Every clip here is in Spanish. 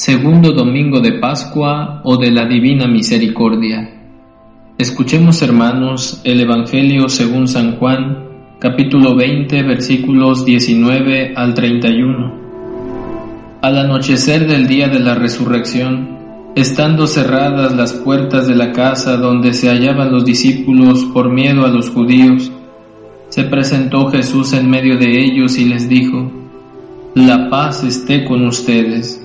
Segundo domingo de Pascua o de la Divina Misericordia. Escuchemos hermanos el Evangelio según San Juan, capítulo 20, versículos 19 al 31. Al anochecer del día de la resurrección, estando cerradas las puertas de la casa donde se hallaban los discípulos por miedo a los judíos, se presentó Jesús en medio de ellos y les dijo, La paz esté con ustedes.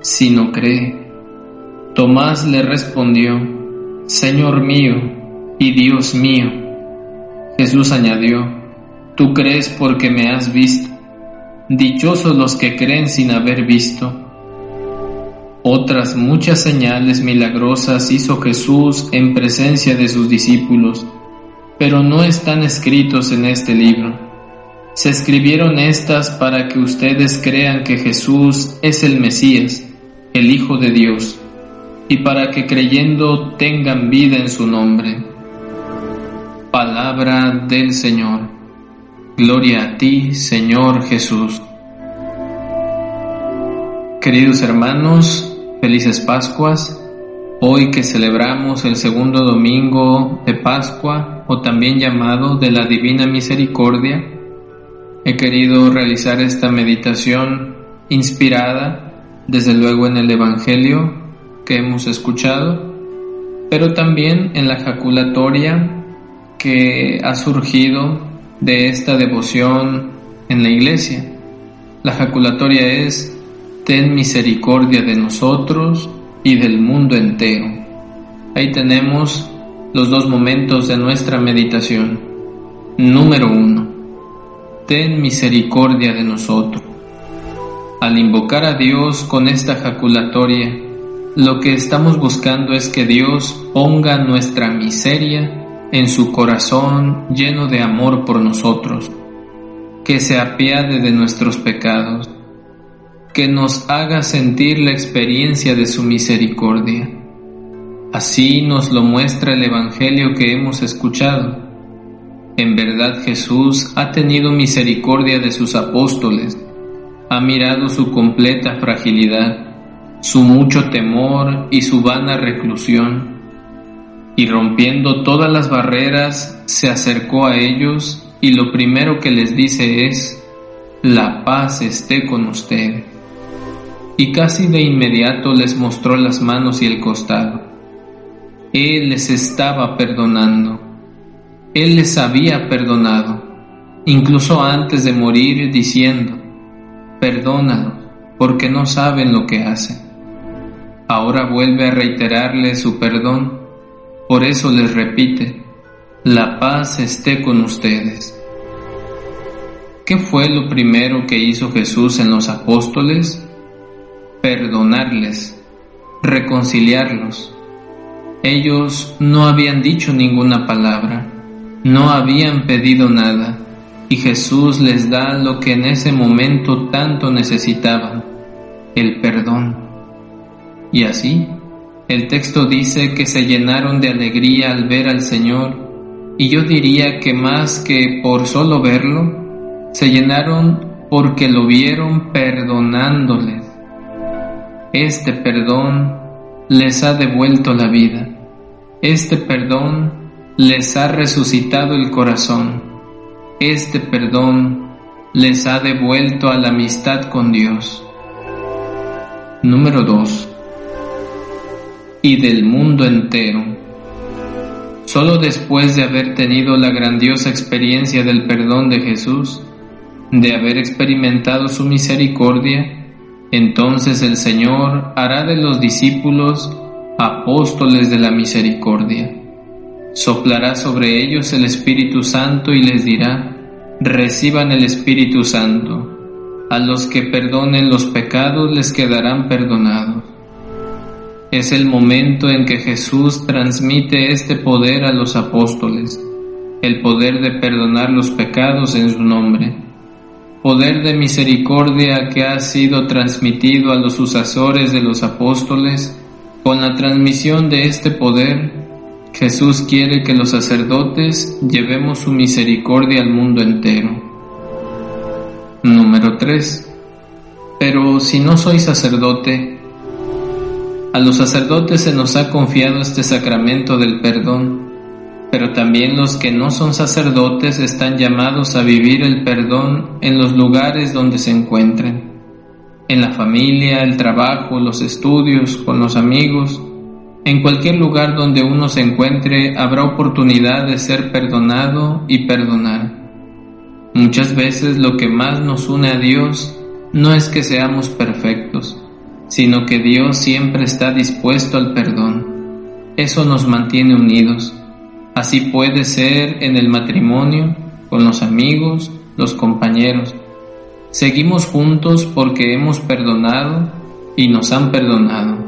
si no cree. Tomás le respondió, Señor mío y Dios mío. Jesús añadió, Tú crees porque me has visto. Dichosos los que creen sin haber visto. Otras muchas señales milagrosas hizo Jesús en presencia de sus discípulos, pero no están escritos en este libro. Se escribieron estas para que ustedes crean que Jesús es el Mesías, el Hijo de Dios, y para que creyendo tengan vida en su nombre. Palabra del Señor. Gloria a ti, Señor Jesús. Queridos hermanos, felices Pascuas. Hoy que celebramos el segundo domingo de Pascua, o también llamado de la Divina Misericordia, he querido realizar esta meditación inspirada desde luego en el Evangelio que hemos escuchado, pero también en la jaculatoria que ha surgido de esta devoción en la iglesia. La jaculatoria es, ten misericordia de nosotros y del mundo entero. Ahí tenemos los dos momentos de nuestra meditación. Número uno, ten misericordia de nosotros. Al invocar a Dios con esta jaculatoria, lo que estamos buscando es que Dios ponga nuestra miseria en su corazón lleno de amor por nosotros, que se apiade de nuestros pecados, que nos haga sentir la experiencia de su misericordia. Así nos lo muestra el Evangelio que hemos escuchado. En verdad Jesús ha tenido misericordia de sus apóstoles, ha mirado su completa fragilidad, su mucho temor y su vana reclusión, y rompiendo todas las barreras se acercó a ellos y lo primero que les dice es, la paz esté con usted. Y casi de inmediato les mostró las manos y el costado. Él les estaba perdonando. Él les había perdonado incluso antes de morir, diciendo, perdónalos, porque no saben lo que hacen. Ahora vuelve a reiterarles su perdón, por eso les repite, la paz esté con ustedes. ¿Qué fue lo primero que hizo Jesús en los apóstoles? Perdonarles, reconciliarlos. Ellos no habían dicho ninguna palabra, no habían pedido nada, y Jesús les da lo que en ese momento tanto necesitaban, el perdón. Y así, el texto dice que se llenaron de alegría al ver al Señor, y yo diría que más que por solo verlo, se llenaron porque lo vieron perdonándoles. Este perdón les ha devuelto la vida. Este perdón les ha resucitado el corazón. Este perdón les ha devuelto a la amistad con Dios. Número 2. Y del mundo entero. Solo después de haber tenido la grandiosa experiencia del perdón de Jesús, de haber experimentado su misericordia, entonces el Señor hará de los discípulos apóstoles de la misericordia. Soplará sobre ellos el Espíritu Santo y les dirá, reciban el Espíritu Santo. A los que perdonen los pecados les quedarán perdonados. Es el momento en que Jesús transmite este poder a los apóstoles, el poder de perdonar los pecados en su nombre poder de misericordia que ha sido transmitido a los sucesores de los apóstoles, con la transmisión de este poder, Jesús quiere que los sacerdotes llevemos su misericordia al mundo entero. Número 3. Pero si no soy sacerdote, a los sacerdotes se nos ha confiado este sacramento del perdón pero también los que no son sacerdotes están llamados a vivir el perdón en los lugares donde se encuentren, en la familia, el trabajo, los estudios, con los amigos, en cualquier lugar donde uno se encuentre habrá oportunidad de ser perdonado y perdonar. Muchas veces lo que más nos une a Dios no es que seamos perfectos, sino que Dios siempre está dispuesto al perdón. Eso nos mantiene unidos Así puede ser en el matrimonio, con los amigos, los compañeros. Seguimos juntos porque hemos perdonado y nos han perdonado.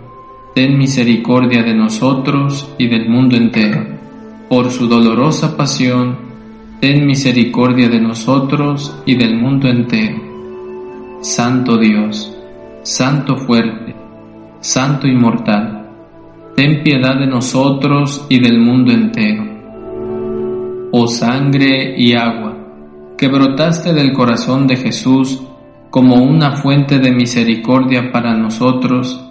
ten misericordia de nosotros y del mundo entero. Por su dolorosa pasión, ten misericordia de nosotros y del mundo entero. Santo Dios, Santo fuerte, Santo inmortal, ten piedad de nosotros y del mundo entero. Oh sangre y agua, que brotaste del corazón de Jesús como una fuente de misericordia para nosotros,